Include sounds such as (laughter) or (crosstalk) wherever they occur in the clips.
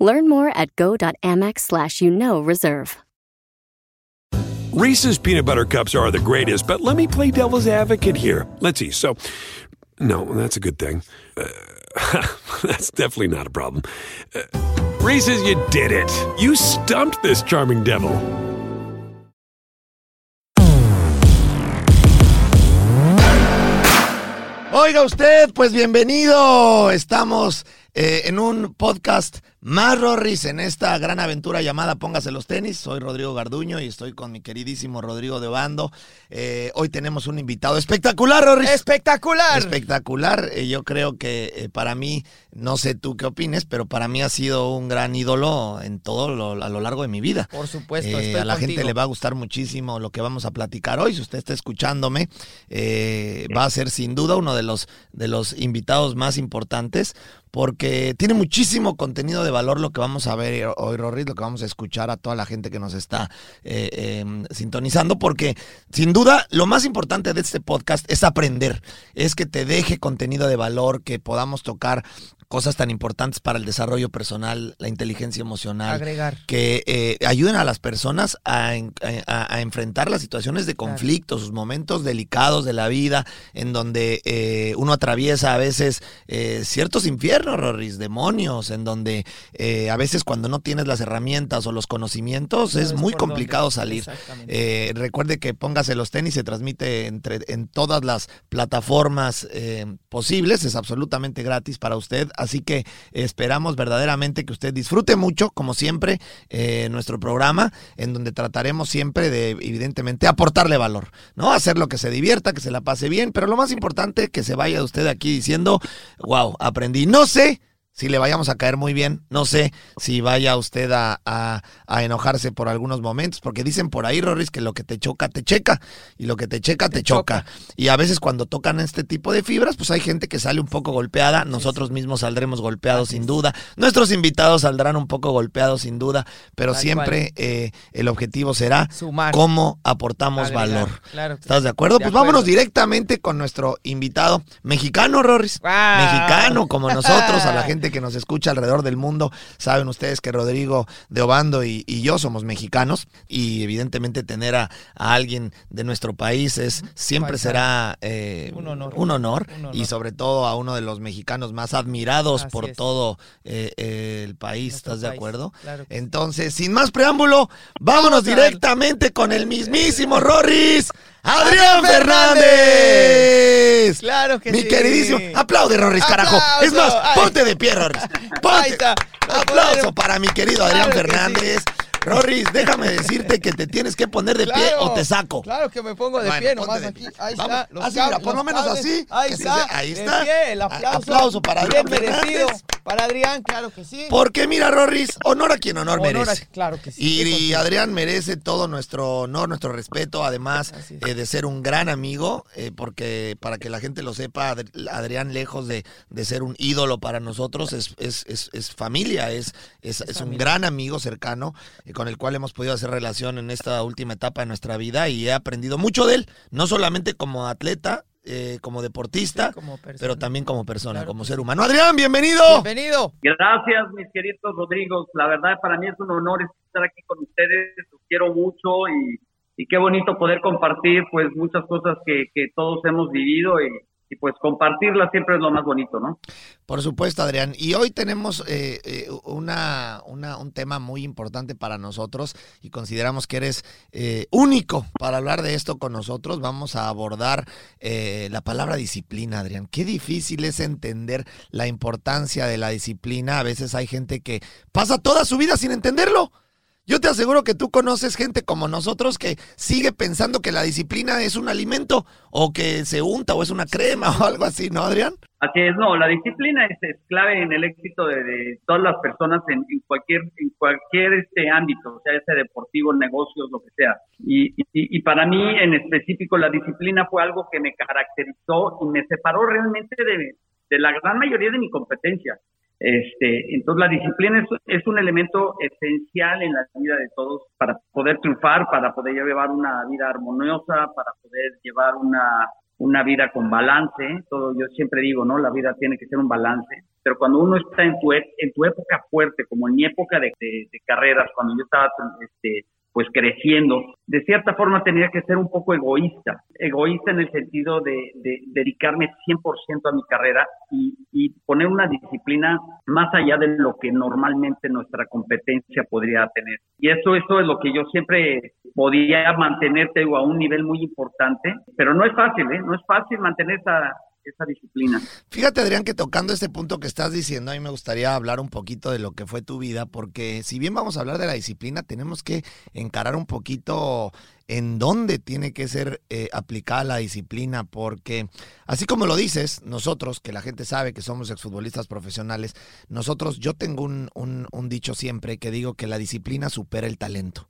Learn more at go.amex slash you know reserve. Reese's peanut butter cups are the greatest, but let me play devil's advocate here. Let's see. So, no, that's a good thing. Uh, (laughs) that's definitely not a problem. Uh, Reese's, you did it. You stumped this charming devil. Oiga usted, pues bienvenido. Estamos eh, en un podcast más Rorris en esta gran aventura llamada Póngase los tenis. Soy Rodrigo Garduño y estoy con mi queridísimo Rodrigo de Bando. Eh, hoy tenemos un invitado espectacular, Rorris. Espectacular. Espectacular. Eh, yo creo que eh, para mí, no sé tú qué opines, pero para mí ha sido un gran ídolo en todo lo, a lo largo de mi vida. Por supuesto, estoy a la gente le va a gustar muchísimo lo que vamos a platicar hoy. Si usted está escuchándome, va a ser sin duda uno de los, de los invitados más importantes porque tiene muchísimo contenido de valor lo que vamos a ver hoy, Rorris, lo que vamos a escuchar a toda la gente que nos está eh, eh, sintonizando, porque sin duda lo más importante de este podcast es aprender, es que te deje contenido de valor, que podamos tocar cosas tan importantes para el desarrollo personal, la inteligencia emocional, Agregar. que eh, ayuden a las personas a, en- a- a enfrentar las situaciones de Claro. conflicto, sus momentos delicados de la vida, en donde eh, uno atraviesa a veces eh, ciertos infiernos, Rorris, demonios, en donde eh, a veces cuando no tienes las herramientas o los conocimientos No es muy complicado dónde. salir. Eh, recuerde que póngase los tenis, se transmite entre, en todas las plataformas eh, posibles, es absolutamente gratis para usted, así que esperamos verdaderamente que usted disfrute mucho, como siempre, nuestro programa, en donde trataremos siempre de, evidentemente, aportarle valor, ¿no? Hacer lo que se divierta, que se la pase bien, pero lo más importante, que se vaya usted aquí diciendo, wow, aprendí, no sé si le vayamos a caer muy bien. No sé si vaya usted a, a- a enojarse por algunos momentos, porque dicen por ahí, Rorris, que lo que te choca, te checa, y lo que te checa, te, Te choca. choca. Y a veces cuando tocan este tipo de fibras, pues hay gente que sale un poco golpeada, nosotros mismos saldremos golpeados sin duda, nuestros invitados saldrán un poco golpeados sin duda, pero Tal siempre eh, el objetivo será Sumar. cómo aportamos agregar. valor. Claro. ¿Estás de acuerdo? De pues vámonos directamente con nuestro invitado mexicano, Rorris. Mexicano como nosotros, a la gente que nos escucha alrededor del mundo. Saben ustedes que Rodrigo de Obando y, y yo somos mexicanos y evidentemente tener a, a alguien de nuestro país es siempre será eh, Un honor. un honor Un honor. y sobre todo a uno de los mexicanos más admirados Así por es. todo eh, eh, el país. Nuestro ¿Estás de país. acuerdo? Claro. Entonces, sin más preámbulo, vámonos directamente con el mismísimo Rorris, Adrián Fernández. Claro que Mi sí. queridísimo. Aplaude, Rorris, carajo. Aplauso. Es más, ponte de pie, Rorris. Ponte. Aplauso para mi querido Adrián Claro Fernández. Rorris, déjame decirte que te tienes que poner de pie o te saco. Claro que me pongo de Bueno, pie nomás de aquí. pie. Ahí Vamos. está. los Así, mira, por lo menos cables. así, Ahí se está. ahí de está. pie, el aplauso. aplauso para Bien Adrián merecido. Para Adrián, claro que sí. Porque mira, Rorris, honor a quien honor, Honor a- merece. claro que sí. Y. Adrián merece todo nuestro honor, nuestro respeto, además eh, de ser un gran amigo, eh, porque para que la gente lo sepa, Ad- Adrián, lejos de, de ser un ídolo para nosotros, es, es, es- es familia, es, es, un gran amigo cercano eh, con el cual hemos podido hacer relación en esta última etapa de nuestra vida y he aprendido mucho de él, no solamente como atleta, eh, como deportista, Sí, como persona. pero también como persona, Claro como ser humano. Adrián, bienvenido. Bienvenido. Gracias, mis queridos Rodrigos. La verdad, para mí es un honor estar aquí con ustedes. Los quiero mucho y, y qué bonito poder compartir, pues, muchas cosas que, que todos hemos vivido y, y, pues, compartirlas siempre es lo más bonito, ¿no? Por supuesto, Adrián. Y hoy tenemos eh, eh, una, una- un tema muy importante para nosotros y consideramos que eres eh, único para hablar de esto con nosotros. Vamos a abordar eh, la palabra disciplina, Adrián. Qué difícil es entender la importancia de la disciplina. A veces hay gente que pasa toda su vida sin entenderlo. Yo te aseguro que tú conoces gente como nosotros que sigue pensando que la disciplina es un alimento o que se unta o es una crema o algo así, ¿no, Adrián? Así es, no, la disciplina es, clave en el éxito de, todas las personas en, en cualquier en cualquier este ámbito, sea ese deportivo, negocios, lo que sea. Y, y, y para mí en específico la disciplina fue algo que me caracterizó y me separó realmente de, de la gran mayoría de mi competencia. Este, entonces la disciplina es, un elemento esencial en la vida de todos para poder triunfar, para poder llevar una vida armoniosa, para poder llevar una, una vida con balance. Todo yo siempre digo, ¿no? La vida tiene que ser un balance. Pero cuando uno está en tu, en tu época fuerte, como en mi época de, de, de carreras, cuando yo estaba este, pues creciendo, de cierta forma tenía que ser un poco egoísta, egoísta en el sentido de, de dedicarme 100% a mi carrera y, poner una disciplina más allá de lo que normalmente nuestra competencia podría tener. Y eso, eso es lo que yo siempre podía mantenerte a un nivel muy importante, pero no es fácil, ¿eh? No es fácil mantener esa, esa disciplina. Fíjate, Adrián, que tocando este punto que estás diciendo, a mí me gustaría hablar un poquito de lo que fue tu vida, porque si bien vamos a hablar de la disciplina, tenemos que encarar un poquito en dónde tiene que ser eh, aplicada la disciplina, porque así como lo dices, nosotros, que la gente sabe que somos exfutbolistas profesionales, nosotros, yo tengo un, un, un dicho siempre que digo que la disciplina supera el talento.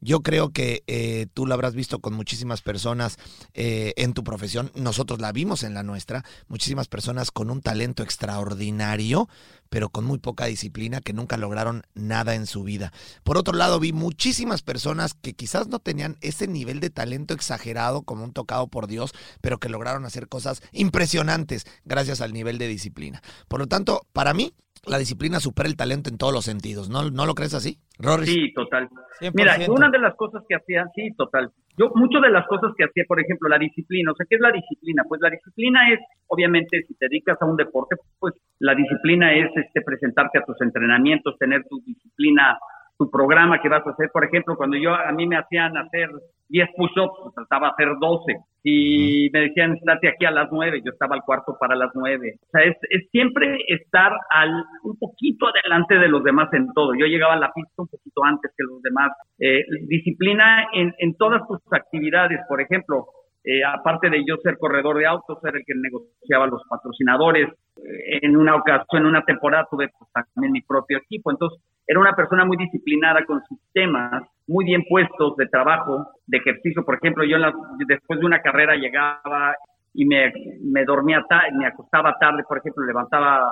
Yo creo que eh, tú lo habrás visto con muchísimas personas eh, en tu profesión. Nosotros la vimos en la nuestra. Muchísimas personas con un talento extraordinario, pero con muy poca disciplina, que nunca lograron nada en su vida. Por otro lado, vi muchísimas personas que quizás no tenían ese nivel de talento exagerado como un tocado por Dios, pero que lograron hacer cosas impresionantes gracias al nivel de disciplina. Por lo tanto, para mí, la disciplina supera el talento en todos los sentidos. ¿No, no lo crees así, Rory? Sí, total. 100%. Mira, una de las cosas que hacía, sí, total. Yo, muchas de las cosas que hacía, por ejemplo, la disciplina. O sea, ¿qué es la disciplina? Pues la disciplina es, obviamente, si te dedicas a un deporte, pues la disciplina es este, presentarte a tus entrenamientos, tener tu disciplina tu programa que vas a hacer. Por ejemplo, cuando yo a mí me hacían hacer 10 push-ups, pues, trataba de hacer 12. Y me decían, estate aquí a las 9, yo estaba al cuarto para las 9. O sea, es, es, siempre estar al un poquito adelante de los demás en todo. Yo llegaba a la pista un poquito antes que los demás. Eh, disciplina en, en todas tus actividades, por ejemplo, eh, aparte de yo ser corredor de autos, ser el que negociaba los patrocinadores. Eh, en una ocasión, en una temporada, tuve pues, también mi propio equipo. Entonces, era una persona muy disciplinada con sistemas, muy bien puestos de trabajo, de ejercicio. Por ejemplo, yo la, después de una carrera llegaba y me, me dormía tarde, me acostaba tarde, por ejemplo, levantaba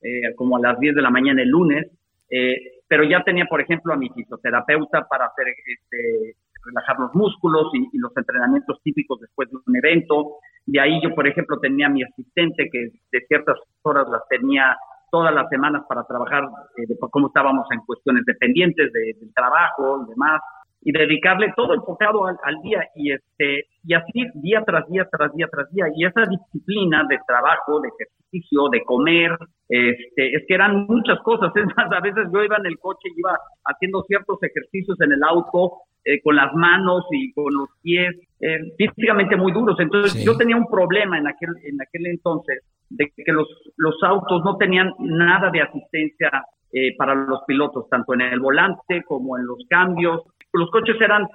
eh, como a las 10 de la mañana el lunes, eh, pero ya tenía, por ejemplo, a mi fisioterapeuta para hacer este, relajar los músculos y, y, los entrenamientos típicos después de un evento. De ahí yo, por ejemplo, tenía a mi asistente que de ciertas horas las tenía todas las semanas para trabajar eh, de cómo estábamos en cuestiones dependientes de, del trabajo y demás y dedicarle todo enfocado al, al, día y este y así día tras día tras día tras día y esa disciplina de trabajo de ejercicio de comer este es que eran muchas cosas (laughs) es más a veces yo iba en el coche iba haciendo ciertos ejercicios en el auto eh, con las manos y con los pies eh, físicamente muy duros entonces sí. yo tenía un problema en aquel en aquel entonces de que los los autos no tenían nada de asistencia eh, para los pilotos, tanto en el volante como en los cambios. Los coches eran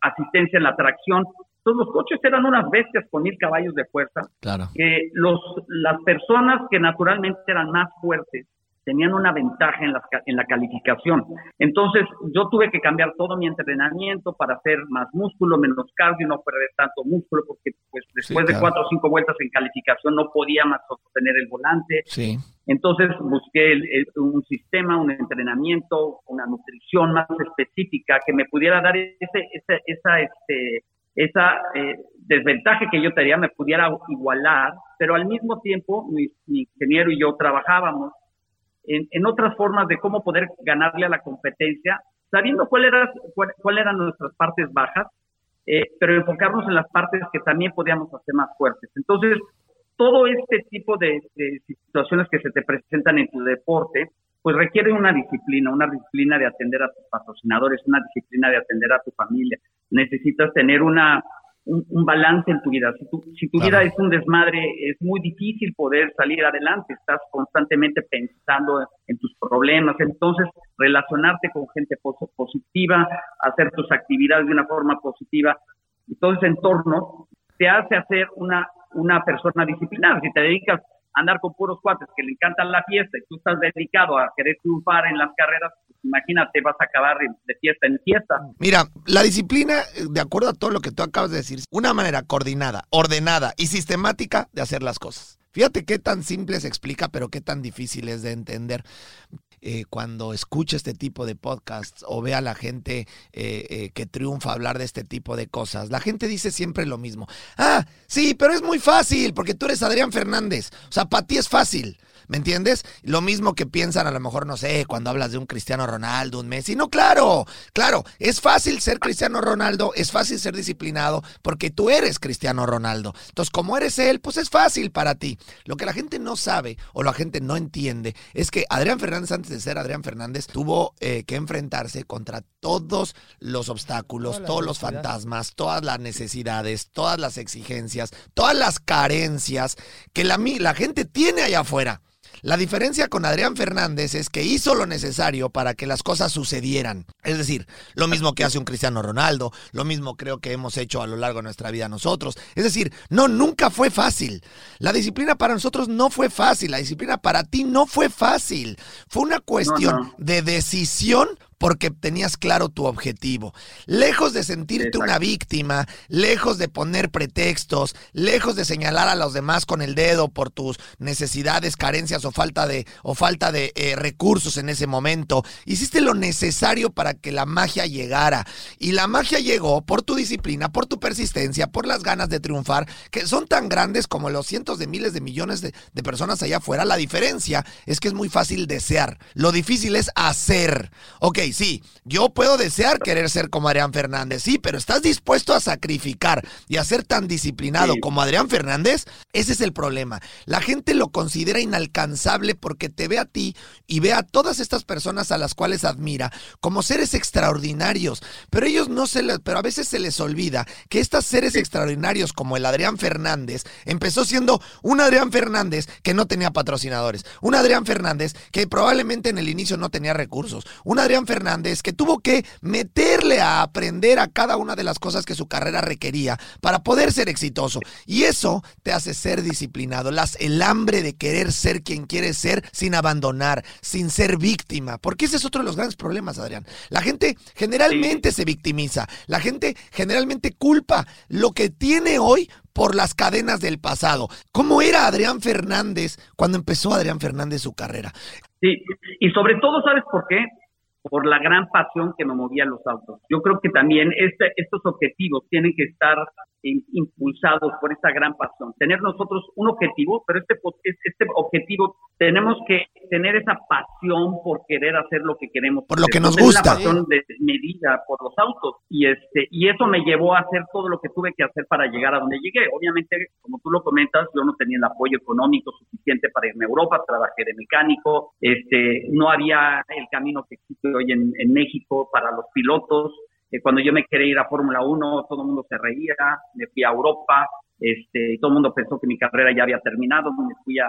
asistencia en la tracción. Entonces los coches eran unas bestias con mil caballos de fuerza. Claro. Que los, las personas que naturalmente eran más fuertes tenían una ventaja en la, en la calificación. Entonces yo tuve que cambiar todo mi entrenamiento para hacer más músculo, menos cardio, no perder tanto músculo, porque pues después sí, claro. de cuatro o cinco vueltas en calificación no podía más sostener el volante. Sí. Entonces busqué el, el, un sistema, un entrenamiento, una nutrición más específica que me pudiera dar ese, ese, esa, este, esa eh, desventaja que yo tenía, me pudiera igualar, pero al mismo tiempo mi, mi ingeniero y yo trabajábamos en, en, otras formas de cómo poder ganarle a la competencia, sabiendo cuáles era, cuál, eran nuestras partes bajas, eh, pero enfocarnos en las partes que también podíamos hacer más fuertes. Entonces, todo este tipo de, de, situaciones que se te presentan en tu deporte, pues requiere una disciplina, una disciplina de atender a tus patrocinadores, una disciplina de atender a tu familia. Necesitas tener una, un, un balance en tu vida. Si tu, si tu vida es un desmadre, es muy difícil poder salir adelante. Estás constantemente pensando en tus problemas. Entonces, relacionarte con gente pos- positiva, hacer tus actividades de una forma positiva y todo ese entorno te hace hacer una, una persona disciplinada. Si te dedicas andar con puros cuates que le encantan la fiesta y tú estás dedicado a querer triunfar en las carreras, pues imagínate, vas a acabar de, fiesta en fiesta. Mira, la disciplina, de acuerdo a todo lo que tú acabas de decir, una manera coordinada, ordenada y sistemática de hacer las cosas. Fíjate qué tan simple se explica, pero qué tan difícil es de entender. Eh, cuando escucha este tipo de podcasts o ve a la gente eh, eh, que triunfa hablar de este tipo de cosas, la gente dice siempre lo mismo. Ah, sí, pero es muy fácil porque tú eres Adrián Fernández. O sea, para ti es fácil. ¿Me entiendes? Lo mismo que piensan a lo mejor, no sé, cuando hablas de un Cristiano Ronaldo, un Messi. No, claro, claro, es fácil ser Cristiano Ronaldo, es fácil ser disciplinado porque tú eres Cristiano Ronaldo. Entonces, como eres él, pues es fácil para ti. Lo que la gente no sabe o la gente no entiende es que Adrián Fernández, antes de ser Adrián Fernández, tuvo eh, que enfrentarse contra todos los obstáculos, todos los fantasmas, todas las necesidades, todas las exigencias, todas las carencias que la, la gente tiene allá afuera. La diferencia con Adrián Fernández es que hizo lo necesario para que las cosas sucedieran. Es decir, lo mismo que hace un Cristiano Ronaldo, lo mismo creo que hemos hecho a lo largo de nuestra vida nosotros. Es decir, no, nunca fue fácil. La disciplina para nosotros no fue fácil, la disciplina para ti no fue fácil. Fue una cuestión no. de decisión porque tenías claro tu objetivo. Lejos de sentirte Exacto. una víctima, lejos de poner pretextos, lejos de señalar a los demás con el dedo por tus necesidades, carencias o falta de, o falta de eh, recursos en ese momento, hiciste lo necesario para que la magia llegara. Y la magia llegó por tu disciplina, por tu persistencia, por las ganas de triunfar, que son tan grandes como los cientos de miles de millones de, de personas allá afuera. La diferencia es que es muy fácil desear. Lo difícil es hacer. Ok, sí, yo puedo desear querer ser como Adrián Fernández, sí, pero ¿estás dispuesto a sacrificar y a ser tan disciplinado Sí. como Adrián Fernández? Ese es el problema. La gente lo considera inalcanzable porque te ve a ti y ve a todas estas personas a las cuales admira como seres extraordinarios, pero ellos no se les, pero a veces se les olvida que estos seres extraordinarios como el Adrián Fernández empezó siendo un Adrián Fernández que no tenía patrocinadores, un Adrián Fernández que probablemente en el inicio no tenía recursos, un Adrián Fernández que tuvo que meterle a aprender a cada una de las cosas que su carrera requería para poder ser exitoso. Y eso te hace ser disciplinado, las, el hambre de querer ser quien quieres ser sin abandonar, sin ser víctima, porque ese es otro de los grandes problemas, Adrián. La gente generalmente se victimiza, la gente generalmente culpa lo que tiene hoy por las cadenas del pasado. ¿Cómo era Adrián Fernández cuando empezó Adrián Fernández su carrera? Sí, y sobre todo, ¿sabes por qué? Por la gran pasión que me movía los autos. Yo creo que también este, estos objetivos tienen que estar impulsados por esta gran pasión. Tener nosotros un objetivo, pero este, este objetivo tenemos que tener esa pasión por querer hacer lo que queremos. Por lo que nos gusta. Una pasión desmedida por los autos. Y, este, y eso me llevó a hacer todo lo que tuve que hacer para llegar a donde llegué. Obviamente, como tú lo comentas, yo no tenía el apoyo económico suficiente para irme a Europa, trabajé de mecánico, este, no había el camino que existe hoy en, México para los pilotos. Eh, cuando yo me quería ir a Fórmula 1, todo el mundo se reía, me fui a Europa, este, todo el mundo pensó que mi carrera ya había terminado, me fui a,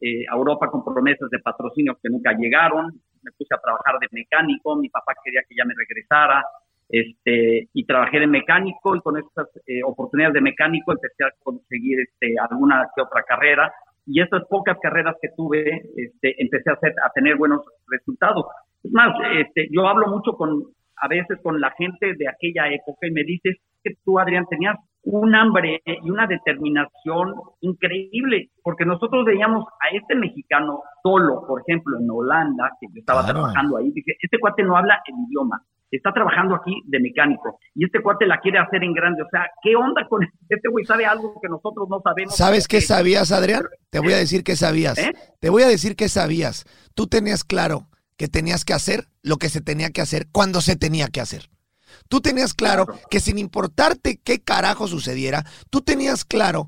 eh, Europa con promesas de patrocinio que nunca llegaron, me puse a trabajar de mecánico, mi papá quería que ya me regresara, este, y trabajé de mecánico y con estas eh, oportunidades de mecánico empecé a conseguir este, alguna que otra carrera y estas pocas carreras que tuve este, empecé a, hacer, a tener buenos resultados. Es más, este, yo hablo mucho con a veces con la gente de aquella época y me dices que tú, Adrián, tenías un hambre y una determinación increíble, porque nosotros veíamos a este mexicano solo, por ejemplo, en Holanda, que yo estaba Claro. trabajando ahí, dije, este cuate no habla el idioma, está trabajando aquí de mecánico, y este cuate la quiere hacer en grande, o sea, ¿qué onda con (laughs) este güey? ¿Sabe algo que nosotros no sabemos? ¿Sabes qué Eh, sabías, Adrián? Te voy a decir qué sabías. ¿Eh? Te voy a decir qué sabías. Tú tenías claro que tenías que hacer lo que se tenía que hacer cuando se tenía que hacer. Tú tenías claro Claro. que sin importarte qué carajo sucediera, tú tenías claro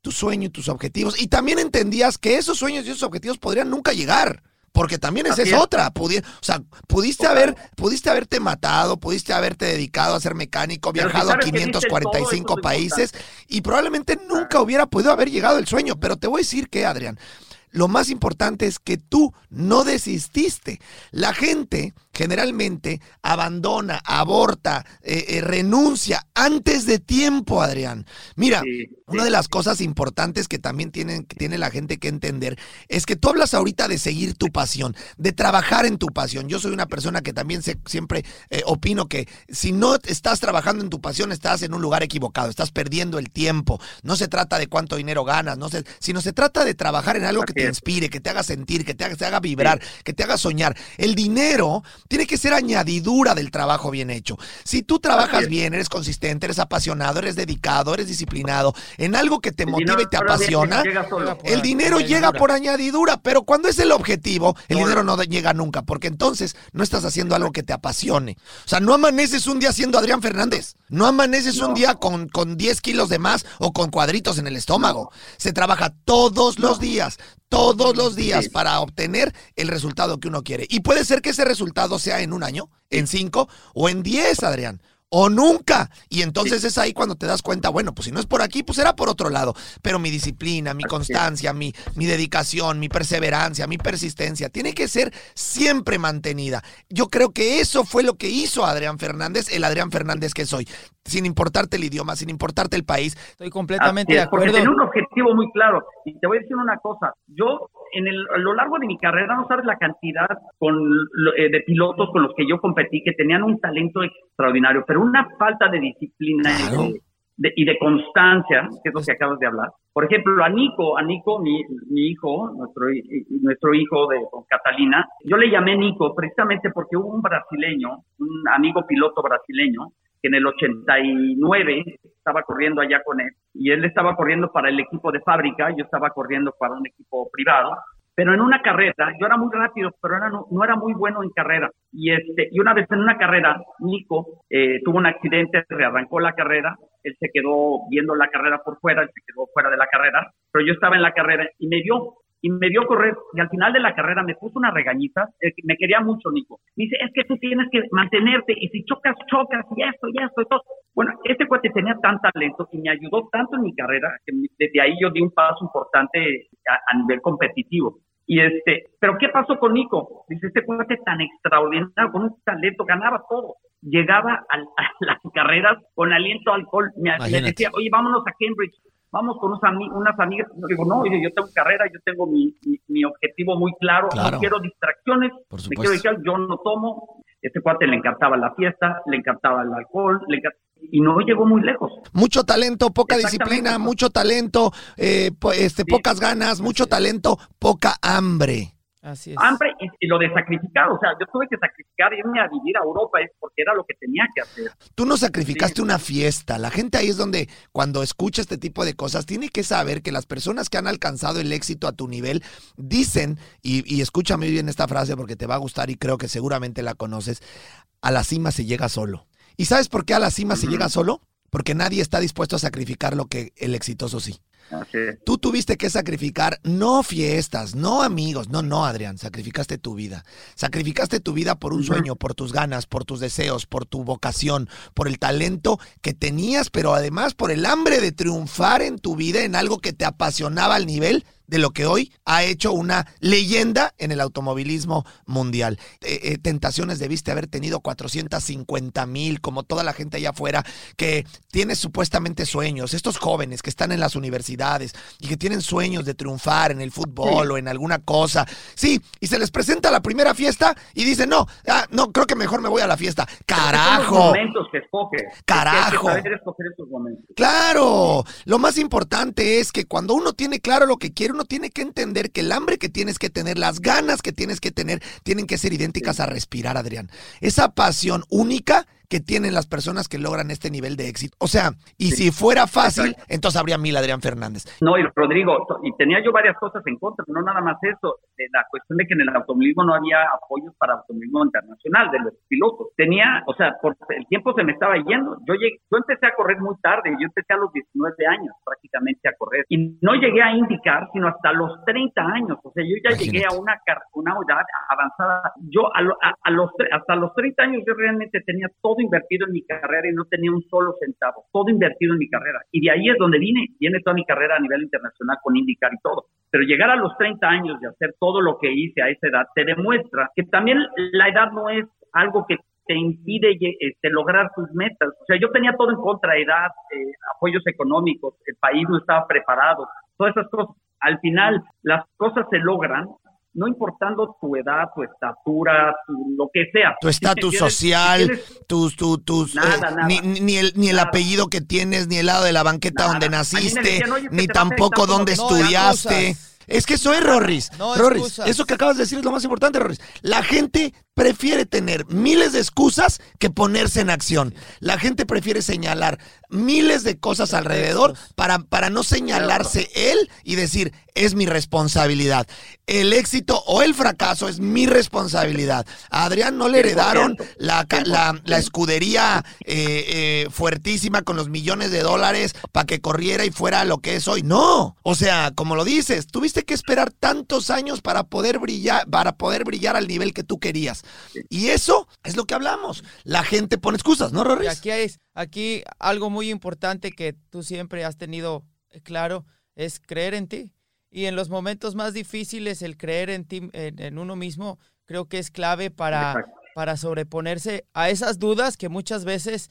tu sueño y tus objetivos y también entendías que esos sueños y esos objetivos podrían nunca llegar. Porque también esa es otra. Pudi- o sea, pudiste haber, pudiste haberte matado, pudiste haberte dedicado a ser mecánico, Pero viajado a sabes que diste 545 todo, eso es lo países y probablemente nunca hubiera podido haber llegado el sueño. Pero te voy a decir que, Adrián, lo más importante es que tú no desististe. La gente generalmente abandona, aborta, eh, eh, renuncia antes de tiempo, Adrián. Mira, Sí, una sí. de las cosas importantes que también tienen, que tiene la gente que entender es que tú hablas ahorita de seguir tu pasión, de trabajar en tu pasión. Yo soy una persona que también se- siempre eh, opino que si no estás trabajando en tu pasión, estás en un lugar equivocado, estás perdiendo el tiempo. No se trata de cuánto dinero ganas, no se, sino se trata de trabajar en algo que te inspire, que te haga sentir, que te haga, te haga vibrar, que te haga soñar. El dinero tiene que ser añadidura del trabajo bien hecho. Si tú trabajas bien, eres consistente, eres apasionado, eres dedicado, eres disciplinado, en algo que te El motiva y te apasiona, solo. El dinero llega por añadidura, pero cuando es el objetivo, el No, dinero no llega nunca, porque entonces no estás haciendo algo que te apasione. O sea, no amaneces un día siendo Adrián Fernández, no amaneces un día con, con 10 kilos de más o con cuadritos en el estómago. Se trabaja todos los días, todos los días Sí. para obtener el resultado que uno quiere. Y puede ser que ese resultado sea en un año, en cinco o en diez, Adrián. O nunca. Y entonces es ahí cuando te das cuenta, bueno, pues si no es por aquí, pues será por otro lado. Pero mi disciplina, mi es. constancia, mi, mi dedicación, mi perseverancia, mi persistencia, tiene que ser siempre mantenida. Yo creo que eso fue lo que hizo a Adrián Fernández, el Adrián Fernández que soy. Sin importarte el idioma, sin importarte el país. Estoy completamente Así de es, Porque acuerdo. tenía un objetivo muy claro. Y te voy a decir una cosa. Yo, en el, a lo largo de mi carrera, no sabes la cantidad con, lo- eh, de pilotos con los que yo competí que tenían un talento extraordinario, pero una falta de disciplina y de- de- y de constancia, que es lo que acabas de hablar. Por ejemplo, a Nico, a Nico, mi, mi hijo, nuestro, nuestro hijo de con Catalina, yo le llamé Nico precisamente porque hubo un brasileño, un amigo piloto brasileño, que en el 89 estaba corriendo allá con él y él estaba corriendo para el equipo de fábrica, yo estaba corriendo para un equipo privado, pero en una carrera, yo era muy rápido, pero era, no, no era muy bueno en carrera. Y, este, y una vez en una carrera, Nico eh, tuvo un accidente, rearrancó la carrera, él se quedó viendo la carrera por fuera, él se quedó fuera de la carrera, pero yo estaba en la carrera y me vio, y me vio correr, y al final de la carrera me puso una regañita, eh, me quería mucho Nico. Me dice, es que tú tienes que mantenerte, y si chocas, chocas, y esto, y esto, y todo. Bueno, este cuate tenía tan talento y me ayudó tanto en mi carrera, que desde ahí yo di un paso importante a, a nivel competitivo. Y este, pero ¿qué pasó con Nico? Dice, este cuate tan extraordinario, con un talento, ganaba todo. Llegaba al- (laughs) a, las carreras con aliento a alcohol. Me, decía, oye, vámonos a Cambridge, vamos con unos ami- unas amigas. Yo digo, no, oye, yo tengo carrera, yo tengo mi, mi, mi objetivo muy claro, Claro. no quiero distracciones, me quiero dedicar, yo no tomo. Este cuate le encantaba la fiesta, le encantaba el alcohol, le enca- y no llegó muy lejos. Mucho talento, poca disciplina, mucho talento, eh, po- este, Sí. pocas ganas, mucho talento, poca hambre. Así es. hambre y, y lo de sacrificar, o sea, yo tuve que sacrificar irme a vivir a Europa es porque era lo que tenía que hacer. Tú no sacrificaste Sí. una fiesta. La gente ahí es donde, cuando escucha este tipo de cosas, tiene que saber que las personas que han alcanzado el éxito a tu nivel dicen, y, y escúchame bien esta frase porque te va a gustar y creo que seguramente la conoces, a la cima se llega solo. ¿Y sabes por qué a la cima se llega solo? Porque nadie está dispuesto a sacrificar lo que el exitoso sí. Así es. Tú tuviste que sacrificar no fiestas, no amigos, no, no, Adrián, sacrificaste tu vida. Sacrificaste tu vida por un sueño, por tus ganas, por tus deseos, por tu vocación, por el talento que tenías, pero además por el hambre de triunfar en tu vida en algo que te apasionaba al nivel de lo que hoy ha hecho una leyenda en el automovilismo mundial. Eh, eh, tentaciones debiste haber tenido 450 mil, como toda la gente allá afuera, que tiene supuestamente sueños. Estos jóvenes que están en las universidades y que tienen sueños de triunfar en el fútbol Sí. o en alguna cosa. Sí, y se les presenta la primera fiesta y dicen, no, ah, no, creo que mejor me voy a la fiesta. Son los ¡Carajo! momentos que escoge. Carajo. Hay que saber escoger esos momentos. Claro, lo más importante es que cuando uno tiene claro lo que quiere, uno tiene que entender que el hambre que tienes que tener, las ganas que tienes que tener, tienen que ser idénticas a respirar, Adrián. Esa pasión única que tienen las personas que logran este nivel de éxito. O sea, y Sí. si fuera fácil, Exacto. entonces habría mil Adrián Fernández. No, y Rodrigo, y tenía yo varias cosas en contra, no nada más eso. de la cuestión de que en el automovilismo no había apoyos para automovilismo internacional de los pilotos. Tenía, o sea, por el tiempo se me estaba yendo. Yo llegué, yo empecé a correr muy tarde, yo empecé a los 19 años prácticamente a correr y no llegué a indicar sino hasta los 30 años. O sea, yo ya llegué a una, una edad avanzada. Yo a, a, los, hasta los 30 años yo realmente tenía todo invertido en mi carrera y no tenía un solo centavo, todo invertido en mi carrera. Y de ahí es donde vine, viene toda mi carrera a nivel internacional con indicar y todo. Pero llegar a los 30 años y hacer todo lo que hice a esa edad te demuestra que también la edad no es algo que te impide este, lograr tus metas. O sea, yo tenía todo en contra, edad, eh, apoyos económicos, el país no estaba preparado, todas esas cosas. Al final, las cosas se logran no importando tu edad, tu estatura, lo que sea. Tu estatus social, tus, tus, eh, Ni, el, ni el apellido que tienes, ni el lado de la banqueta donde naciste, ni tampoco donde estudiaste. Es que eso es, Rorris. Rorris, eso que acabas de decir es lo más importante, Rorris. La gente prefiere tener miles de excusas que ponerse en acción. La gente prefiere señalar miles de cosas alrededor para, para no señalarse él y decir, es mi responsabilidad. El éxito o el fracaso es mi responsabilidad. A Adrián no le heredaron la, la, escudería eh, eh, fuertísima con los millones de dólares para que corriera y fuera lo que es hoy. No. O sea, como lo dices, tuviste que esperar tantos años para poder brillar, para poder brillar al nivel que tú querías. Y eso es lo que hablamos. La gente pone excusas, ¿no, Rorris? Y aquí es aquí algo muy importante que tú siempre has tenido claro es creer en ti. Y en los momentos más difíciles, el creer en ti, en, uno mismo, creo que es clave para, para sobreponerse a esas dudas que muchas veces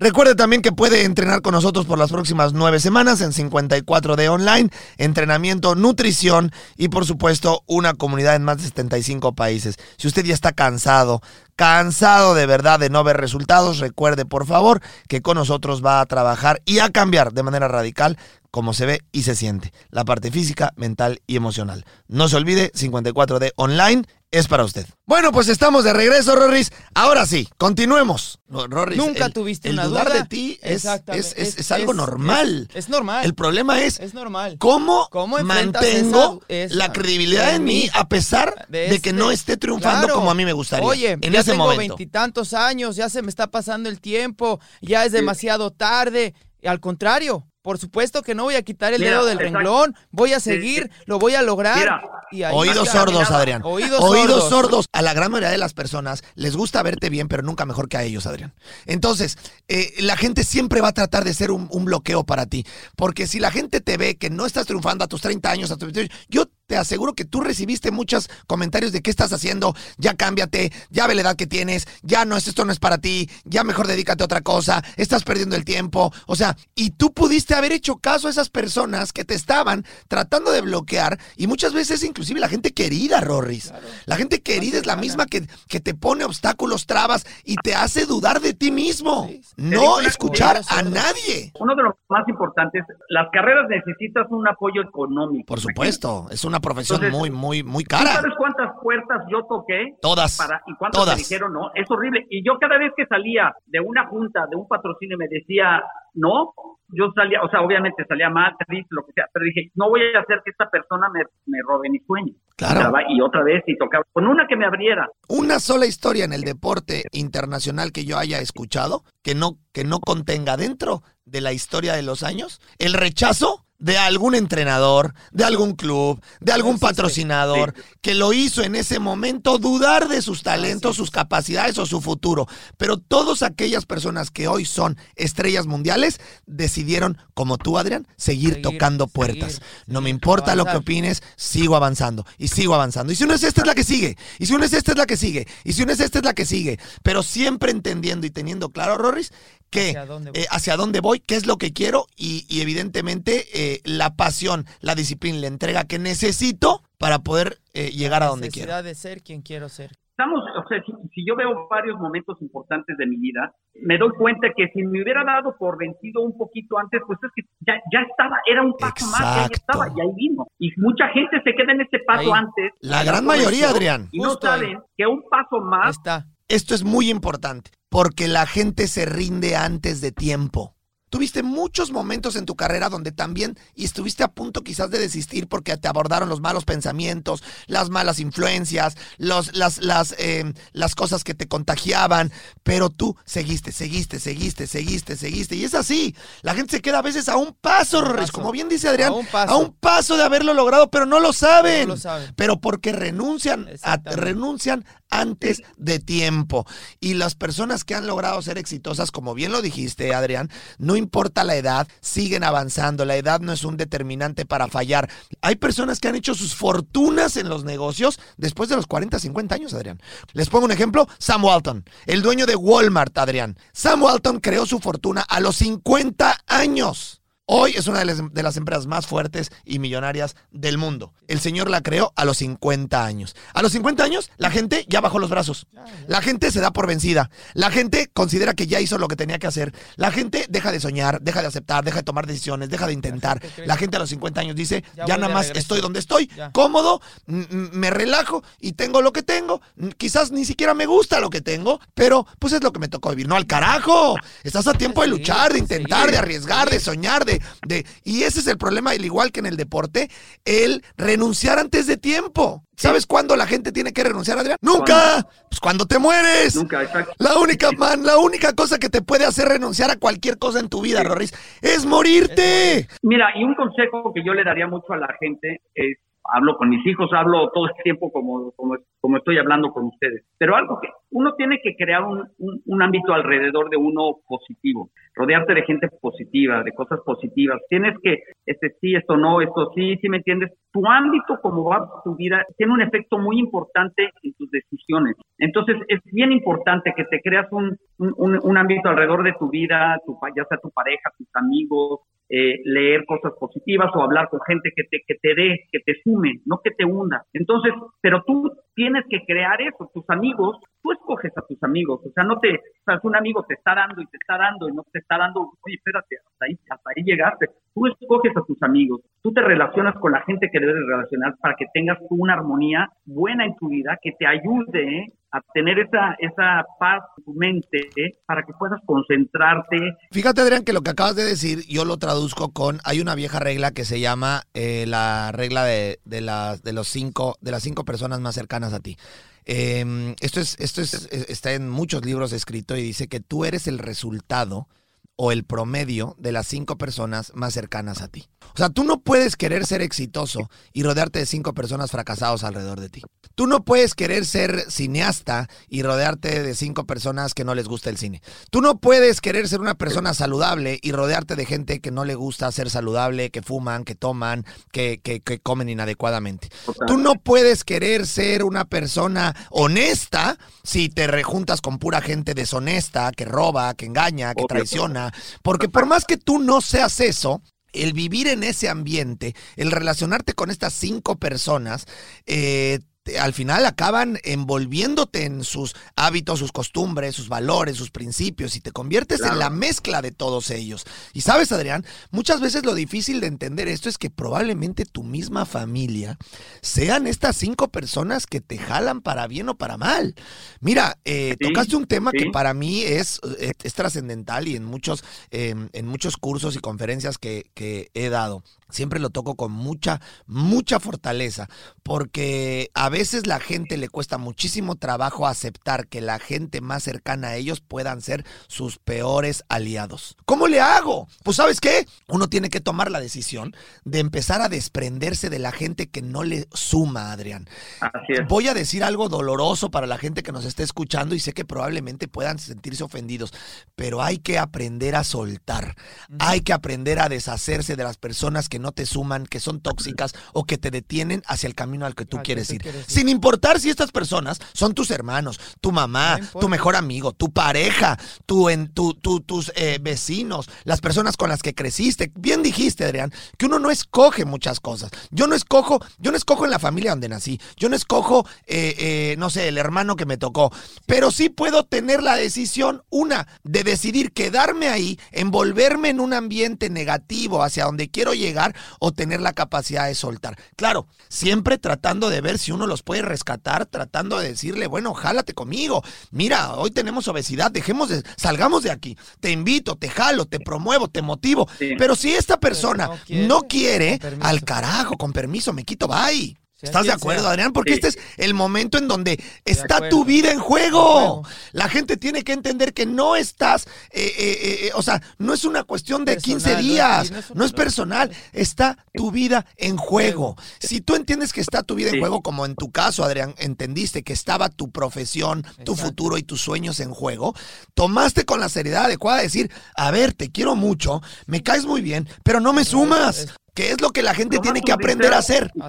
Recuerde también que puede entrenar con nosotros por las próximas nueve semanas en 54 de online, entrenamiento, nutrición y por supuesto una comunidad en más de 75 países. Si usted ya está cansado, cansado de verdad de no ver resultados, recuerde por favor que con nosotros va a trabajar y a cambiar de manera radical como se ve y se siente, la parte física, mental y emocional. No se olvide, 54D online es para usted. Bueno, pues estamos de regreso, Rorris. Ahora sí, continuemos. Rorris, Nunca tuviste el una dudar duda. de ti es, es, algo normal. Es, normal. El problema es, es normal. cómo, mantengo la credibilidad en mí a pesar de, que no esté triunfando como a mí me gustaría. Oye, en ya ese tengo veintitantos años, ya se me está pasando el tiempo, ya es demasiado tarde. Al contrario, por supuesto que no voy a quitar el Mira, dedo del exacto. renglón, voy a seguir, lo voy a lograr. Mira, y ahí Oídos sordos, Adrián. Oídos, sordos. sordos. A la gran mayoría de las personas les gusta verte bien, pero nunca mejor que a ellos, Adrián. Entonces, eh, la gente siempre va a tratar de ser un, un bloqueo para ti. Porque si la gente te ve que no estás triunfando a tus 30 años, a tus 28, yo te aseguro que tú recibiste muchos comentarios de qué estás haciendo, ya cámbiate, ya ve la edad que tienes, ya no es esto no es para ti, ya mejor dedícate a otra cosa, estás perdiendo el tiempo, o sea, y tú pudiste haber hecho caso a esas personas que te estaban tratando de bloquear y muchas veces inclusive la gente querida, Rorris. La gente querida es la misma que, que te pone obstáculos, trabas y te hace dudar de ti mismo. No escuchar a nadie. Uno de los más importantes, las carreras necesitas un apoyo económico. Por supuesto, es una profesión Entonces, muy, muy, muy ¿Tú cara. sabes cuántas puertas yo toqué? Todas, Para, y cuántas todas. me dijeron no. Es horrible. Y yo cada vez que salía de una junta, de un patrocinio, me decía no, yo salía, o sea, obviamente salía mal, triste, lo que sea, pero dije, no voy a hacer que esta persona me, me robe mi sueño. Claro. Y otra vez, y tocaba, con una que me abriera. Una sola historia en el deporte internacional que yo haya escuchado que no, que no contenga dentro de la historia de los años el rechazo de algún entrenador, de algún club, de algún patrocinador, que lo hizo en ese momento dudar de sus talentos, sus capacidades o su futuro. Pero todas aquellas personas que hoy son estrellas mundiales decidieron, como tú, Adrián, seguir, Seguir, tocando seguir, puertas. no me importa lo que opines, sigo avanzando y sigo avanzando. Y si no es esta, es la que sigue. Y si no es esta, es la que sigue. Y si no es esta, es la que sigue. Pero siempre entendiendo y teniendo claro, Rorris, que Hacia dónde voy. eh, hacia dónde voy, qué es lo que quiero y, y evidentemente eh, la pasión, la disciplina, la entrega que necesito para poder eh, llegar a donde quiero. Necesidad de ser quien quiero ser. Estamos, o sea, si, si yo veo varios momentos importantes de mi vida, me doy cuenta que si me hubiera dado por vencido un poquito antes, pues es que ya, ya estaba, era un paso más, y ahí Exacto. estaba, y ahí vino. Y mucha gente se queda en ese paso Ahí. antes. La ya gran mayoría, esto, Adrián. Y no Justo ahí. saben que un paso más Está. Esto es muy importante porque la gente se rinde antes de tiempo. Tuviste muchos momentos en tu carrera donde también y estuviste a punto quizás de desistir porque te abordaron los malos pensamientos, las malas influencias, los, las, las, eh, las cosas que te contagiaban, pero tú seguiste, seguiste, seguiste, seguiste, seguiste. Y es así. La gente se queda a veces a un paso, un Rorris, paso. como bien dice Adrián, A un paso. a un paso de haberlo logrado, pero no lo saben. No lo saben. Pero porque renuncian, a- renuncian antes de tiempo. Y las personas que han logrado ser exitosas, como bien lo dijiste, Adrián, no importa la edad, siguen avanzando. La edad no es un determinante para fallar. Hay personas que han hecho sus fortunas en los negocios después de los 40, 50 años, Adrián. Les pongo un ejemplo, Sam Walton, el dueño de Walmart, Adrián. Sam Walton creó su fortuna a los 50 años. Hoy es una de las, de las empresas más fuertes y millonarias del mundo. El señor la creó a los 50 años. A los 50 años, la gente ya bajó los brazos. La gente se da por vencida. La gente considera que ya hizo lo que tenía que hacer. La gente deja de soñar, deja de aceptar, deja de tomar decisiones, deja de intentar. La gente a los 50 años dice, Ya nada más estoy donde estoy, Ya. cómodo, me relajo y tengo lo que tengo. Quizás ni siquiera me gusta lo que tengo, pero pues es lo que me tocó vivir. No, al carajo. Estás a tiempo de luchar, de intentar, de arriesgar, de soñar, de, de... Y ese es el problema, al igual que en el deporte, el renunciar antes de tiempo. ¿Sabes cuándo la gente tiene que renunciar, Adrián? ¡Nunca! Pues cuando te mueres. nunca, exacto. La única, man, la única cosa que te puede hacer renunciar a cualquier cosa en tu vida, Rorris, es morirte. Mira, y un consejo que yo le daría mucho a la gente es, hablo con mis hijos, hablo todo el tiempo como, como, como estoy hablando con ustedes, pero algo que uno tiene que crear un, un, un ámbito alrededor de uno positivo, rodearte de gente positiva, de cosas positivas. Tienes que, este sí, esto no, esto sí, sí me entiendes. Tu ámbito, como va tu vida, tiene un efecto muy importante en tus decisiones. Entonces, es bien importante que te creas un, un, un- ámbito alrededor de tu vida, tu, ya sea tu pareja, tus amigos, eh, leer cosas positivas o hablar con gente que te, que te dé, que te sume, no que te hunda. Entonces, pero tú tienes que crear eso, tus amigos, tú escoges a tus amigos, o sea, no te, o sea, un amigo te está dando y te está dando y no te está dando, oye, espérate, hasta ahí, hasta ahí llegaste, tú escoges a tus amigos, tú te relacionas con la gente que debes relacionar para que tengas tú una armonía buena en tu vida que te ayude ¿eh? A tener esa, esa paz en tu mente ¿eh? para que puedas concentrarte Fíjate, Adrián, que lo que acabas de decir, yo lo traduzco con, hay una vieja regla que se llama eh, la regla de, de las, de, los cinco, de las cinco personas más cercanas a ti. Eh, esto es, esto es, está en muchos libros escrito y dice que tú eres el resultado o el promedio de las cinco personas más cercanas a ti. O sea, tú no puedes querer ser exitoso y rodearte de cinco personas fracasados alrededor de ti. Tú no puedes querer ser cineasta y rodearte de cinco personas que no les gusta el cine. Tú no puedes querer ser una persona saludable y rodearte de gente que no le gusta ser saludable, que fuman, que toman, que, que, que comen inadecuadamente. Tú no puedes querer ser una persona honesta si te rejuntas con pura gente deshonesta, que roba, que engaña, que traiciona. Porque por más que tú no seas eso, el vivir en ese ambiente, el relacionarte con estas cinco personas, eh, te- al final acaban envolviéndote en sus hábitos, sus costumbres, sus valores, sus principios y te conviertes en la mezcla de todos ellos. Y sabes, Adrián, muchas veces lo difícil de entender esto es que probablemente tu misma familia sean estas cinco personas que te jalan para bien o para mal. Mira, eh, Sí, tocaste un tema que para mí es, es, es trascendental y en muchos, eh, en muchos cursos y conferencias que, que he dado, siempre lo toco con mucha, mucha fortaleza, porque a veces la gente le cuesta muchísimo trabajo aceptar que la gente más cercana a ellos puedan ser sus peores aliados. ¿Cómo le hago? Pues sabes qué, uno tiene que tomar la decisión de empezar a desprenderse de la gente que no le suma, Adrián. Así es. Voy a decir algo doloroso para la gente que nos esté escuchando y sé que probablemente puedan sentirse ofendidos, pero hay que aprender a soltar. Hay que aprender a deshacerse de las personas que no te suman, que son tóxicas o que te detienen hacia el camino al que tú que quieres tú ir. quieres ir. Sin importar si estas personas son tus hermanos, tu mamá, No tu mejor amigo, tu pareja, tu, en, tu, tu- tus eh, vecinos, las personas con las que creciste. Bien dijiste, Adrián, que uno no escoge muchas cosas. Yo no escojo, yo no escojo en la familia donde nací. Yo no escojo, eh, eh, no sé, el hermano que me tocó. Pero sí puedo tener la decisión, una, de decidir quedarme ahí, envolverme en un ambiente negativo hacia donde quiero llegar o tener la capacidad de soltar. Claro, siempre tratando de ver si uno los puede rescatar, tratando de decirle, bueno, jálate conmigo. Mira, hoy tenemos obesidad, dejemos de, salgamos de aquí. Te invito, te jalo, te promuevo, te motivo. Sí. Pero si esta persona no quiere, no quiere, al carajo, con permiso, me quito, bye. ¿Estás de acuerdo, sea. Adrián? Porque Sí. este es el momento en donde está tu vida en juego. La gente tiene que entender que no estás, eh, eh, eh, o sea, no es una cuestión de Personal, 15 no es- días, no es no personal, está tu vida en juego. Si tú entiendes que está tu vida en Sí. juego, como en tu caso, Adrián, entendiste que estaba tu profesión, tu Exacto. futuro y tus sueños en juego, tomaste con la seriedad adecuada de decir, a ver, te quiero mucho, me caes muy bien, pero no me sumas. Que es lo que la gente tiene que aprender a hacer. y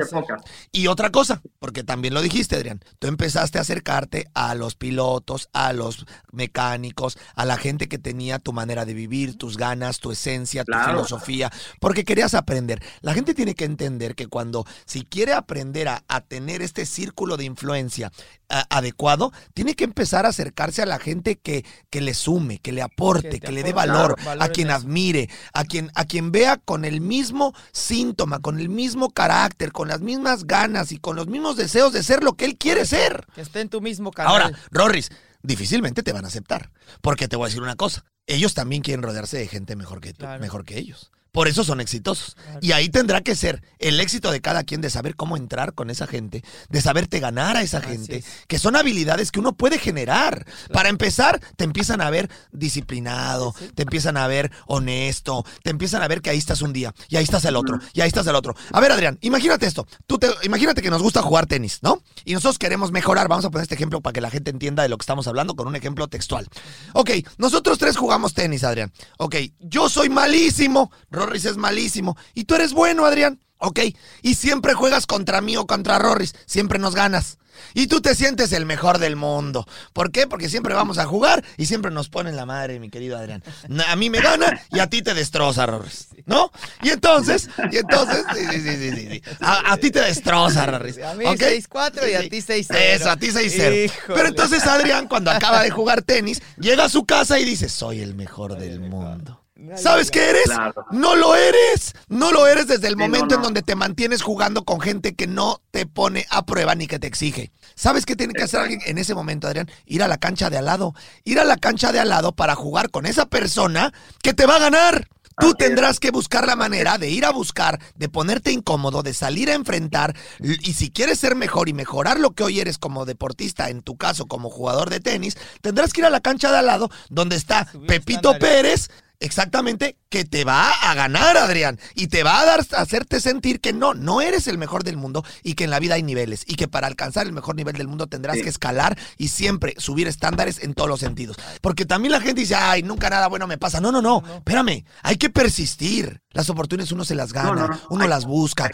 Hacer. otra cosa, porque también lo dijiste, Adrián, tú empezaste a acercarte a los pilotos, a los mecánicos, a la gente que tenía tu manera de vivir, tus ganas, tu esencia, tu Claro. filosofía, porque querías aprender. La gente tiene que entender que cuando, si quiere aprender a, a tener este círculo de influencia a- adecuado, tiene que empezar a acercarse a la gente que, que le sume, que le aporte, Que le dé valor, valor a en quien admire, a quien, a quien vea con el mismo síntoma, con el mismo carácter, con las mismas ganas y con los mismos deseos de ser lo que él quiere ser. Que esté en tu mismo canal. Ahora, Rorris, difícilmente te van a aceptar, porque te voy a decir una cosa, ellos también quieren rodearse de gente mejor que tú, Claro. mejor que ellos. Por eso son exitosos. Claro. Y ahí tendrá que ser el éxito de cada quien de saber cómo entrar con esa gente, de saberte ganar a esa Así gente, es. que son habilidades que uno puede generar. Para empezar, te empiezan a ver disciplinado, sí. te empiezan a ver honesto, te empiezan a ver que ahí estás un día, y ahí estás el otro, y ahí estás el otro. A ver, Adrián, imagínate esto. Tú te, imagínate que nos gusta jugar tenis, ¿no? Y nosotros queremos mejorar. Vamos a poner este ejemplo para que la gente entienda de lo que estamos hablando con un ejemplo textual. Ok, nosotros tres jugamos tenis, Adrián. Ok, yo soy malísimo, Rorris es malísimo, y tú eres bueno, Adrián. Ok, y siempre juegas contra mí o contra Rorris, siempre nos ganas. Y tú te sientes el mejor del mundo. ¿Por qué? Porque siempre vamos a jugar y siempre nos ponen la madre, mi querido Adrián. A mí me gana y a ti te destroza, Rorris. ¿No? Y entonces, y entonces, sí, sí, sí, sí, sí. A, a ti te destroza, Rorris. A mí ¿ok? 6-4 y a ti 6-0. Eso, a ti 6-0. Híjole. Pero entonces Adrián, cuando acaba de jugar tenis, llega a su casa y dice, soy el mejor del mundo. ¿Sabes qué eres? Claro. No lo eres. No lo eres desde el Sí, momento no, en donde te mantienes jugando con gente que no te pone a prueba ni que te exige. ¿Sabes qué tiene que hacer alguien en ese momento, Adrián? Ir a la cancha de al lado. Ir a la cancha de al lado para jugar con esa persona que te va a ganar. Tú Así es. tendrás que buscar la manera de ir a buscar, de ponerte incómodo, de salir a enfrentar. Y si quieres ser mejor y mejorar lo que hoy eres como deportista, en tu caso como jugador de tenis, tendrás que ir a la cancha de al lado, donde está Subir Pepito estándares. Pérez exactamente que te va a ganar, Adrián, y te va a dar a hacerte sentir que no, no eres el mejor del mundo y que en la vida hay niveles y que para alcanzar el mejor nivel del mundo tendrás Sí. que escalar y siempre subir estándares en todos los sentidos. Porque también la gente dice, ay, nunca nada bueno me pasa. No, no, no, espérame, hay que persistir. Las oportunidades uno se las gana, No, no, no. uno Hay- las busca,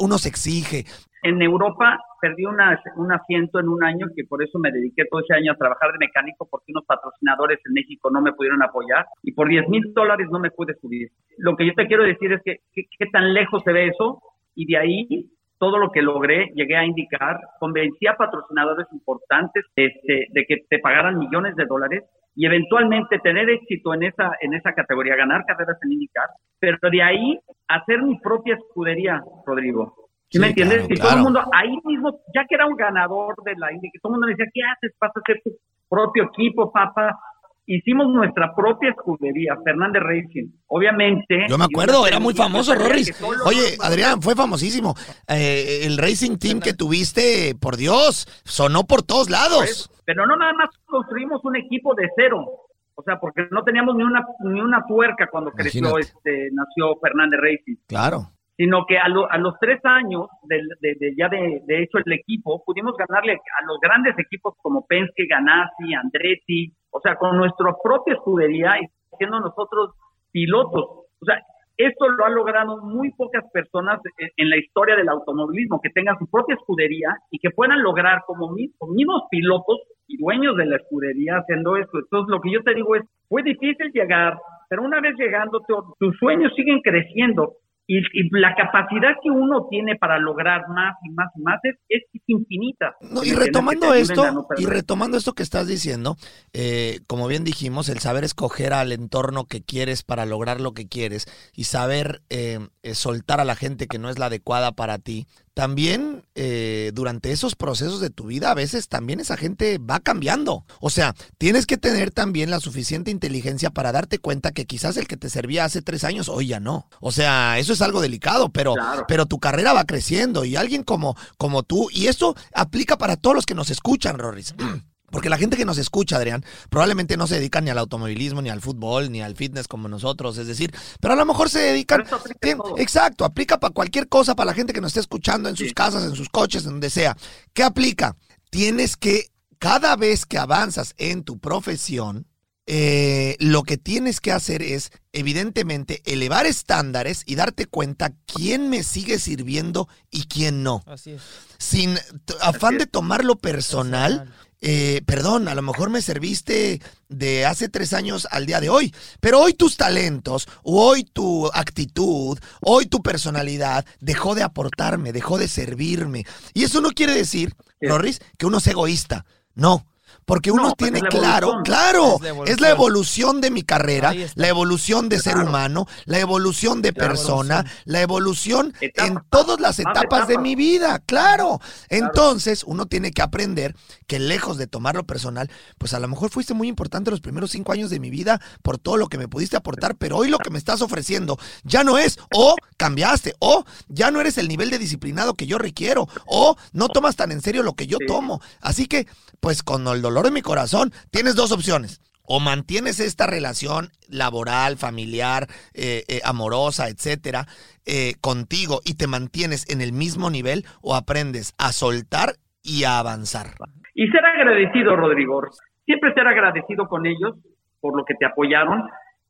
uno, se exige. En Europa perdí una, un asiento en un año que por eso me dediqué todo ese año a trabajar de mecánico porque unos patrocinadores en México no me pudieron apoyar y por 10 mil dólares no me pude subir. Lo que yo te quiero decir es que que- qué tan lejos se ve eso y de ahí todo lo que logré, llegué a indicar, convencí a patrocinadores importantes este, de que te pagaran millones de dólares y eventualmente tener éxito en esa, en esa categoría, ganar carreras en indicar, pero de ahí hacer mi propia escudería, Rodrigo. ¿Sí, me entiendes? claro, y todo claro. el mundo, ahí mismo, ya que era un ganador de la Indy, todo el mundo me decía, ¿qué haces? Vas a hacer tu propio equipo, papá. Hicimos nuestra propia escudería, Fernández Racing. Obviamente. Yo me acuerdo, era muy famoso, Rorris. Oye, Adrián, fue famosísimo. Eh, el racing team que tuviste, por Dios, sonó por todos lados. Pero no nada más construimos un equipo de cero. O sea, porque no teníamos ni una ni una tuerca cuando creció, este, nació Fernández Racing. Claro. Sino que a, a los tres años de, de- ya de, de hecho el equipo, pudimos ganarle a los grandes equipos como Penske, Ganassi, Andretti, o sea, con nuestra propia escudería y siendo nosotros pilotos. O sea, esto lo han logrado muy pocas personas en, la historia del automovilismo, que tengan su propia escudería y que puedan lograr como, mi- como mismos pilotos y dueños de la escudería haciendo esto. Entonces, lo que yo te digo es, fue difícil llegar, pero una vez llegando, tu- tus sueños siguen creciendo y, y la capacidad que uno tiene para lograr más y más y más es, es infinita. No, ¿Me y retomando esto, no y retomando esto que estás diciendo, eh, como bien dijimos, el saber escoger al entorno que quieres para lograr lo que quieres y saber eh, eh, soltar a la gente que no es la adecuada para ti, también eh, durante esos procesos de tu vida, a veces también esa gente va cambiando. O sea, tienes que tener también la suficiente inteligencia para darte cuenta que quizás el que te servía hace tres años, hoy ya no. O sea, eso es algo delicado, pero, Claro. pero tu carrera va creciendo y alguien como, como tú, y esto aplica para todos los que nos escuchan, Rorris. (clears throat) Porque la gente que nos escucha, Adrián, probablemente no se dedica ni al automovilismo, ni al fútbol, ni al fitness como nosotros, es decir, pero a lo mejor se dedican... Pero eso aplica todo. exacto, aplica para cualquier cosa, para la gente que nos esté escuchando en sus casas, en sus coches, en donde sea. ¿Qué aplica? Tienes que, cada vez que avanzas en tu profesión, eh, lo que tienes que hacer es, evidentemente, elevar estándares y darte cuenta quién me sigue sirviendo y quién no. Así es. Sin afán de tomarlo personal, eh, perdón, a lo mejor me serviste de hace tres años al día de hoy, pero hoy tus talentos, hoy tu actitud, hoy tu personalidad dejó de aportarme, dejó de servirme. Y eso no quiere decir, Sí. Rorris, que uno es egoísta. No. Porque uno No, tiene claro, claro, Es la es la evolución. de mi carrera, la evolución de ser humano, la evolución de persona, la evolución Etapa. en todas las etapas de mi vida, claro. Entonces, uno tiene que aprender que lejos de tomarlo personal, pues a lo mejor fuiste muy importante los primeros cinco años de mi vida por todo lo que me pudiste aportar, pero hoy lo que me estás ofreciendo ya no es, o cambiaste, o ya no eres el nivel de disciplinado que yo requiero, o no tomas tan en serio lo que yo tomo. Así que, pues con el dolor de mi corazón, tienes dos opciones. O mantienes esta relación laboral, familiar, eh, eh, amorosa, etcétera, eh, contigo y te mantienes en el mismo nivel, o aprendes a soltar y a avanzar. Y ser agradecido, Rodrigo. Siempre ser agradecido con ellos por lo que te apoyaron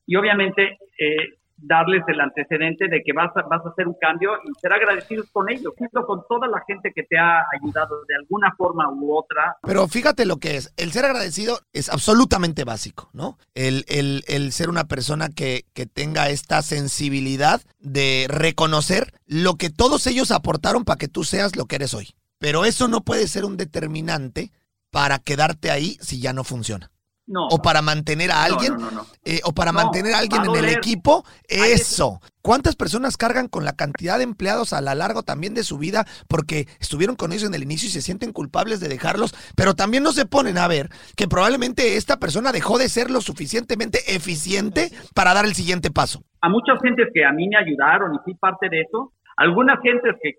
y obviamente eh, darles el antecedente de que vas a, vas a hacer un cambio y ser agradecidos con ellos, junto con toda la gente que te ha ayudado de alguna forma u otra. Pero fíjate lo que es. El ser agradecido es absolutamente básico, ¿no? El, el- ser una persona que, que tenga esta sensibilidad de reconocer lo que todos ellos aportaron para que tú seas lo que eres hoy. Pero eso no puede ser un determinante para quedarte ahí si ya no funciona. No. O para mantener a alguien, no, no, no. eh, o para mantener a alguien a en el equipo, eso. ¿Cuántas personas cargan con la cantidad de empleados a lo largo también de su vida porque estuvieron con ellos en el inicio y se sienten culpables de dejarlos, pero también no se ponen a ver que probablemente esta persona dejó de ser lo suficientemente eficiente para dar el siguiente paso? a muchas gentes que a mí me ayudaron y fui parte de eso, algunas gentes que,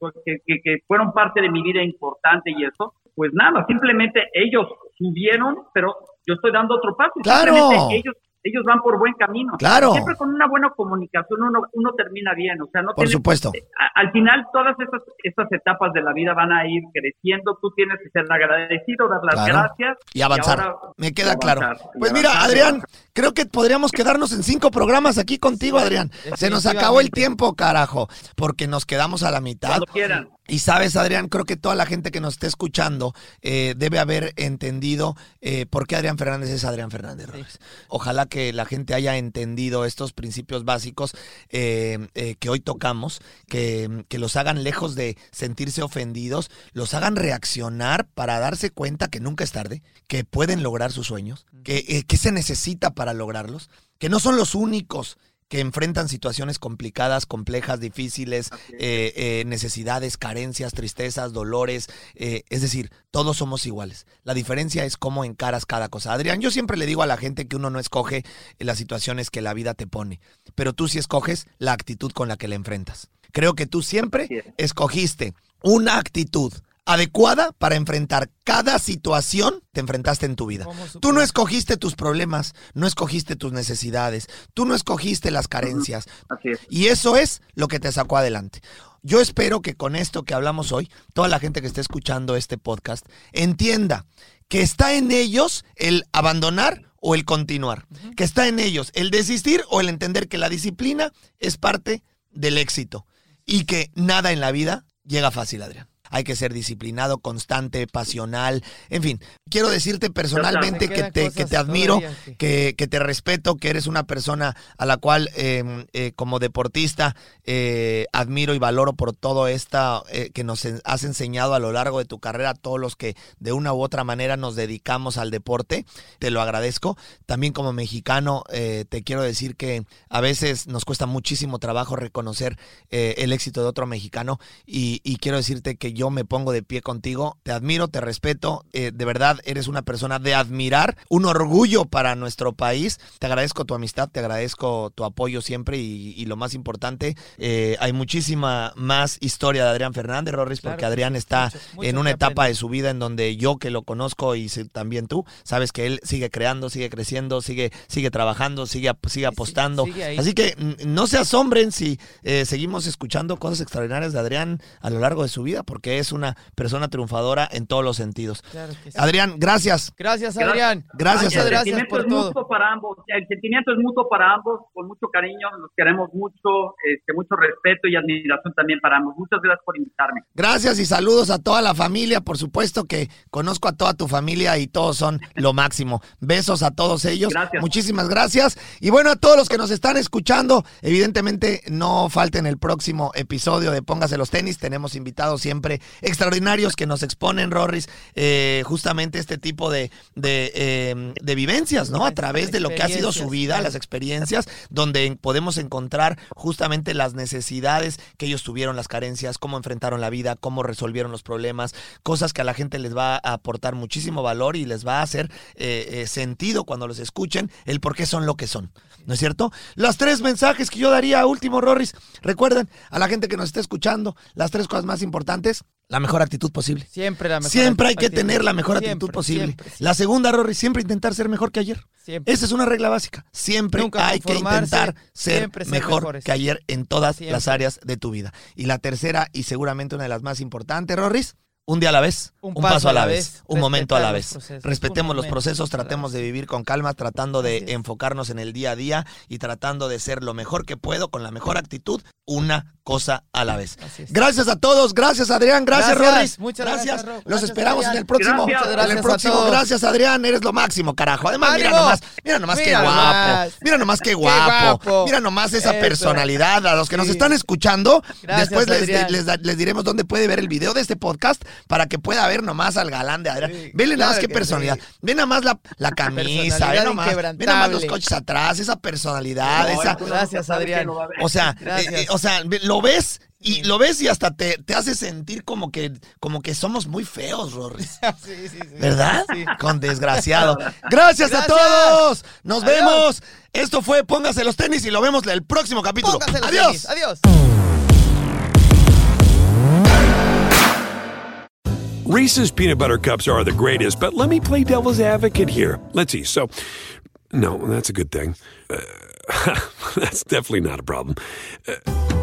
que, que- fueron parte de mi vida importante y eso, pues nada, simplemente ellos subieron, pero yo estoy dando otro paso. ¡Claro! Simplemente ellos ellos van por buen camino. Claro. Siempre con una buena comunicación uno, uno termina bien, o sea, no Por tienes- supuesto. a- al final todas estas, estas etapas de la vida van a ir creciendo, tú tienes que ser agradecido, dar las Claro. gracias Y avanzar. ahora- Me queda y claro. y Pues mira, avanzar, y Adrián, creo que podríamos quedarnos en cinco programas aquí contigo, Adrián. Se nos acabó el tiempo, carajo, porque nos quedamos a la mitad. Cuando quieran. Y sabes, Adrián, creo que toda la gente que nos esté escuchando eh, debe haber entendido eh, por qué Adrián Fernández es Adrián Fernández. Ojalá que la gente haya entendido estos principios básicos eh, eh, que hoy tocamos, que, que los hagan lejos de sentirse ofendidos, los hagan reaccionar para darse cuenta que nunca es tarde, que pueden lograr sus sueños, que, eh, que se necesita para lograrlos, que no son los únicos que enfrentan situaciones complicadas, complejas, difíciles, eh, eh, necesidades, carencias, tristezas, dolores. eh, es decir, todos somos iguales. La diferencia es cómo encaras cada cosa. Adrián, yo siempre le digo a la gente que uno no escoge las situaciones que la vida te pone, pero tú sí escoges la actitud con la que la enfrentas. Creo que tú siempre escogiste una actitud adecuada para enfrentar cada situación que te enfrentaste en tu vida. Tú no escogiste tus problemas, no escogiste tus necesidades, tú no escogiste las carencias. Así es. Y eso es lo que te sacó adelante. Yo espero que con esto que hablamos hoy, toda la gente que esté escuchando este podcast entienda que está en ellos el abandonar o el continuar, que está en ellos el desistir o el entender que la disciplina es parte del éxito y que nada en la vida llega fácil, Adrián. Hay que ser disciplinado, constante, pasional. En fin, quiero decirte personalmente Me que te, que te admiro, todavía, sí. que, que te respeto, que eres una persona a la cual eh, eh, como deportista eh, admiro y valoro por todo esta eh, que nos has enseñado a lo largo de tu carrera, todos los que de una u otra manera nos dedicamos al deporte. Te lo agradezco. También como mexicano eh, te quiero decir que a veces nos cuesta muchísimo trabajo reconocer el éxito de otro mexicano y, y quiero decirte que yo me pongo de pie contigo. Te admiro, te respeto. eh, de verdad, eres una persona de admirar, un orgullo para nuestro país. Te agradezco tu amistad, te agradezco tu apoyo siempre y, y lo más importante, eh, hay muchísima más historia de Adrián Fernández, Rorris, Claro porque que Adrián está mucho, mucho en una etapa de su vida en donde yo que lo conozco y también tú, sabes que él sigue creando, sigue creciendo, sigue, sigue trabajando, sigue, sigue apostando. sigue. Así que mm, no se asombren si eh, seguimos escuchando cosas extraordinarias de Adrián a lo largo de su vida, porque es una persona triunfadora en todos los sentidos. Claro que sí. Adrián, gracias. Gracias, Adrián. Gracias, Adrián. El sentimiento por es todo. mutuo para ambos. El sentimiento es mutuo para ambos, con mucho cariño, los queremos mucho, este, mucho respeto y admiración también para ambos. Muchas gracias por invitarme. Gracias y saludos a toda la familia. Por supuesto que conozco a toda tu familia y todos son lo máximo. Besos a todos ellos. Gracias. Muchísimas gracias. Y bueno, a todos los que nos están escuchando, evidentemente no falten el próximo episodio de Póngase los tenis. Tenemos invitados siempre extraordinarios que nos exponen, Rorris, eh, justamente este tipo de, de, eh, de vivencias, ¿no? A través de lo que ha sido su vida, las experiencias, donde podemos encontrar justamente las necesidades que ellos tuvieron, las carencias, cómo enfrentaron la vida, cómo resolvieron los problemas, cosas que a la gente les va a aportar muchísimo valor y les va a hacer eh, eh, sentido cuando los escuchen el por qué son lo que son. ¿No es cierto? Los tres mensajes que yo daría a último, Rorris. Recuerden, a la gente que nos está escuchando, las tres cosas más importantes. La mejor actitud posible. Siempre la mejor Siempre hay que actitud. tener la mejor actitud posible. siempre, siempre. La segunda, Rory, siempre intentar ser mejor que ayer. Esa es una regla básica. Siempre Nunca hay que intentar ser mejor mejores. que ayer en todas las áreas de tu vida. Y la tercera, y seguramente una de las más importantes, Rorris, un día a la vez, un, paso, a la vez, un momento a la vez. procesos, Respetemos los procesos, tratemos de vivir con calma, tratando de enfocarnos en el día a día y tratando de ser lo mejor que puedo, con la mejor actitud, una cosa a la vez. Gracias a todos, gracias Adrián, gracias, Gracias, Rorris. muchas gracias, Ro. Los Gracias, esperamos en el próximo. Gracias. en el Gracias próximo, gracias Adrián, eres lo máximo, carajo. Además, mira nomás, mira nomás qué guapo. Mira nomás qué guapo. guapo. Mira nomás esa Eso. personalidad. A los que nos están escuchando, Gracias, después les, diremos dónde puede ver el video de este podcast para que pueda ver nomás al galán de Adrián. Sí, Vele nada más qué personalidad. sí. Ve nada más la, la camisa, ve nomás, ve inquebrantable. nada más los coches atrás, esa personalidad, No, esa, Gracias, Adrián. lo o sea, Gracias. eh, eh, o sea, ve- lo ves y lo ves y hasta te, te hace sentir como que, como que somos muy feos, Rorris. (laughs) Sí, sí, sí. ¿Verdad? Sí. Con desgraciado. Gracias, a todos. Nos Adiós. vemos. Esto fue Póngase los tenis y lo vemos en el próximo capítulo. Póngase los Adiós. tenis. Adiós. Reese's peanut butter cups are the greatest, but let me play devil's advocate here. Let's see. So, No, that's a good thing. Uh, (laughs) that's definitely not a problem. Uh,